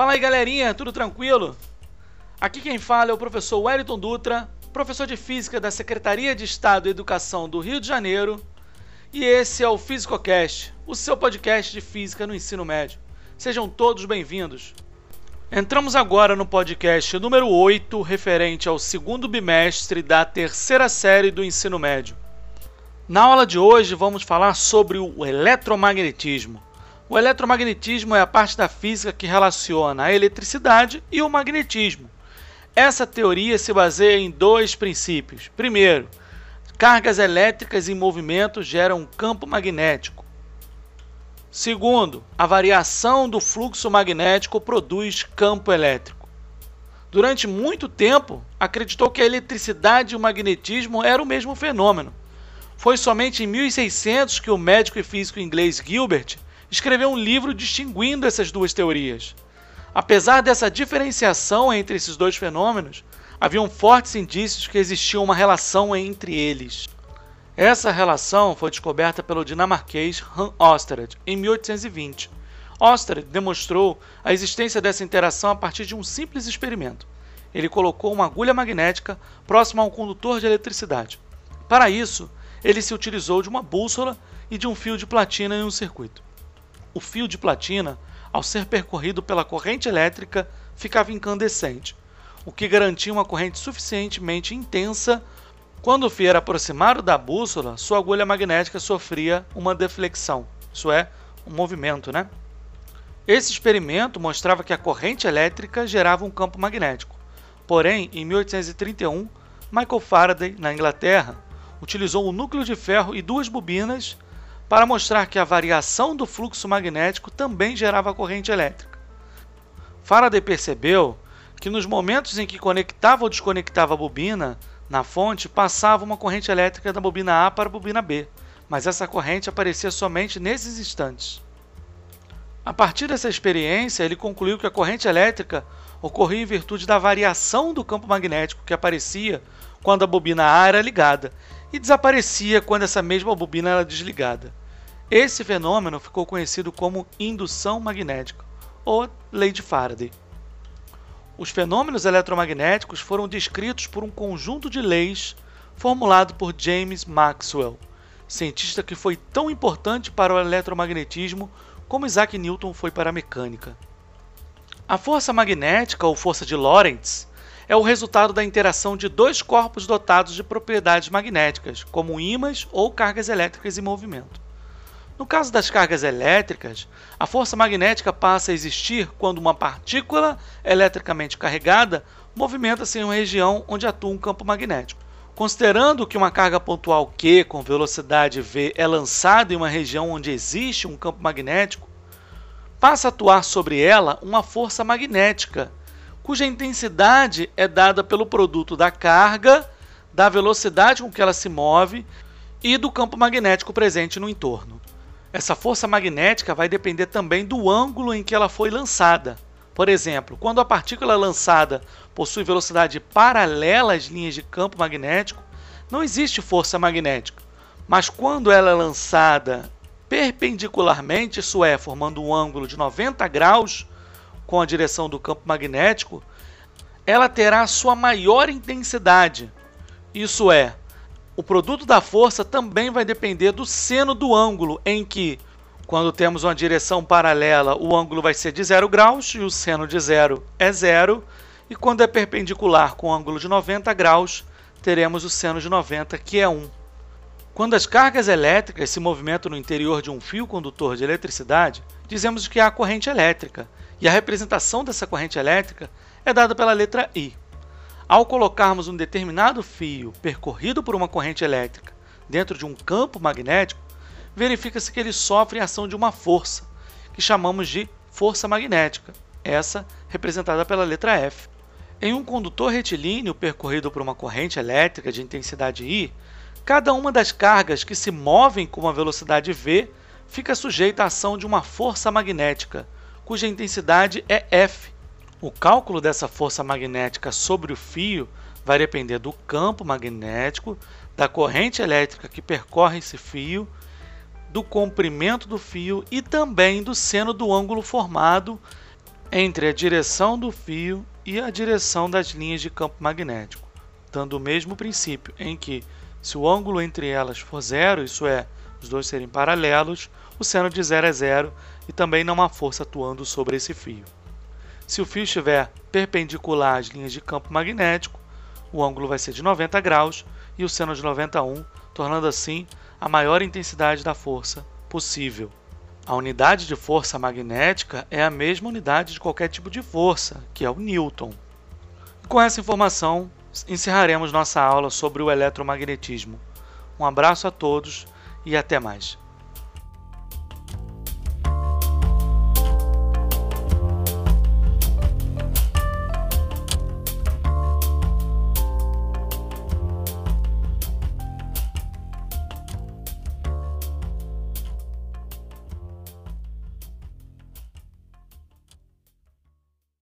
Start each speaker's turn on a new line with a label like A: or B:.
A: Fala aí galerinha, tudo tranquilo? Aqui quem fala é o professor Wellington Dutra, professor de Física da Secretaria de Estado e Educação do Rio de Janeiro, e esse é o FísicoCast, o seu podcast de Física no ensino médio. Sejam todos bem-vindos. Entramos agora no podcast número 8, referente ao segundo bimestre da terceira série do ensino médio. Na aula de hoje vamos falar sobre o eletromagnetismo. O eletromagnetismo é a parte da física que relaciona a eletricidade e o magnetismo. Essa teoria se baseia em dois princípios. Primeiro, cargas elétricas em movimento geram um campo magnético. Segundo, a variação do fluxo magnético produz campo elétrico. Durante muito tempo, acreditou que a eletricidade e o magnetismo eram o mesmo fenômeno. Foi somente em 1600 que o médico e físico inglês Gilbert escreveu um livro distinguindo essas duas teorias. Apesar dessa diferenciação entre esses dois fenômenos, haviam fortes indícios que existia uma relação entre eles. Essa relação foi descoberta pelo dinamarquês Han Oersted em 1820. Oersted demonstrou a existência dessa interação a partir de um simples experimento. Ele colocou uma agulha magnética próxima a um condutor de eletricidade. Para isso, ele se utilizou de uma bússola e de um fio de platina em um circuito o fio de platina, ao ser percorrido pela corrente elétrica, ficava incandescente, o que garantia uma corrente suficientemente intensa. Quando o fio era aproximado da bússola, sua agulha magnética sofria uma deflexão, isso é, um movimento, né? Esse experimento mostrava que a corrente elétrica gerava um campo magnético. Porém, em 1831, Michael Faraday, na Inglaterra, utilizou um núcleo de ferro e duas bobinas para mostrar que a variação do fluxo magnético também gerava corrente elétrica. Faraday percebeu que nos momentos em que conectava ou desconectava a bobina na fonte, passava uma corrente elétrica da bobina A para a bobina B, mas essa corrente aparecia somente nesses instantes. A partir dessa experiência, ele concluiu que a corrente elétrica ocorria em virtude da variação do campo magnético que aparecia quando a bobina A era ligada e desaparecia quando essa mesma bobina era desligada. Esse fenômeno ficou conhecido como indução magnética, ou lei de Faraday. Os fenômenos eletromagnéticos foram descritos por um conjunto de leis formulado por James Maxwell, cientista que foi tão importante para o eletromagnetismo como Isaac Newton foi para a mecânica. A força magnética, ou força de Lorentz, é o resultado da interação de dois corpos dotados de propriedades magnéticas, como ímãs ou cargas elétricas em movimento. No caso das cargas elétricas, a força magnética passa a existir quando uma partícula eletricamente carregada movimenta-se em uma região onde atua um campo magnético. Considerando que uma carga pontual Q com velocidade v é lançada em uma região onde existe um campo magnético, passa a atuar sobre ela uma força magnética, cuja intensidade é dada pelo produto da carga, da velocidade com que ela se move e do campo magnético presente no entorno. Essa força magnética vai depender também do ângulo em que ela foi lançada. Por exemplo, quando a partícula lançada possui velocidade paralela às linhas de campo magnético, não existe força magnética. Mas quando ela é lançada perpendicularmente, isso é, formando um ângulo de 90 graus com a direção do campo magnético, ela terá sua maior intensidade. Isso é, o produto da força também vai depender do seno do ângulo, em que, quando temos uma direção paralela, o ângulo vai ser de 0 graus e o seno de zero é zero, e quando é perpendicular com ângulo de 90 graus, teremos o seno de 90, que é 1. Quando as cargas elétricas se movimentam no interior de um fio condutor de eletricidade, dizemos que há corrente elétrica, e a representação dessa corrente elétrica é dada pela letra I. Ao colocarmos um determinado fio percorrido por uma corrente elétrica dentro de um campo magnético, verifica-se que ele sofre a ação de uma força, que chamamos de força magnética, essa representada pela letra F. Em um condutor retilíneo percorrido por uma corrente elétrica de intensidade I, cada uma das cargas que se movem com uma velocidade v fica sujeita à ação de uma força magnética, cuja intensidade é F, o cálculo dessa força magnética sobre o fio vai depender do campo magnético, da corrente elétrica que percorre esse fio, do comprimento do fio e também do seno do ângulo formado entre a direção do fio e a direção das linhas de campo magnético, dando o mesmo princípio em que, se o ângulo entre elas for zero, isso é, os dois serem paralelos, o seno de zero é zero e também não há força atuando sobre esse fio. Se o fio estiver perpendicular às linhas de campo magnético, o ângulo vai ser de 90 graus e o seno de 91, tornando assim a maior intensidade da força possível. A unidade de força magnética é a mesma unidade de qualquer tipo de força, que é o Newton. com essa informação, encerraremos nossa aula sobre o eletromagnetismo. Um abraço a todos e até mais.